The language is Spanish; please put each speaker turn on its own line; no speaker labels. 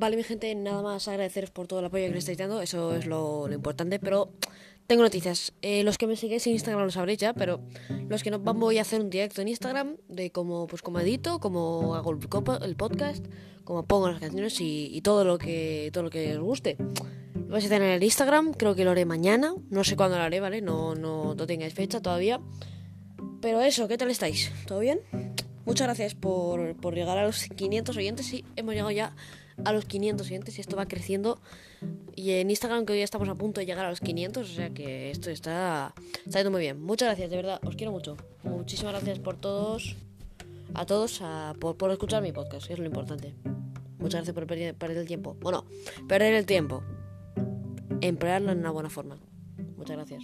Vale, mi gente, nada más agradeceros por todo el apoyo que le estáis dando, eso es lo, lo importante, pero tengo noticias. Eh, los que me seguís en Instagram lo sabréis ya, pero los que no voy a hacer un directo en Instagram de cómo, pues, cómo edito, cómo hago el, el podcast, cómo pongo las canciones y, y todo lo que todo lo que os guste. Lo vais a hacer en el Instagram, creo que lo haré mañana, no sé cuándo lo haré, ¿vale? No, no, no tengáis fecha todavía. Pero eso, ¿qué tal estáis? ¿Todo bien? Muchas gracias por, por llegar a los 500 oyentes. Sí, hemos llegado ya a los 500 oyentes y esto va creciendo. Y en Instagram que hoy estamos a punto de llegar a los 500, o sea que esto está, está yendo muy bien. Muchas gracias, de verdad, os quiero mucho. Muchísimas gracias por todos, a todos, a- por, por escuchar mi podcast, que es lo importante. Muchas gracias por perder, perder el tiempo. Bueno, perder el tiempo. Emplearlo en una buena forma. Muchas gracias.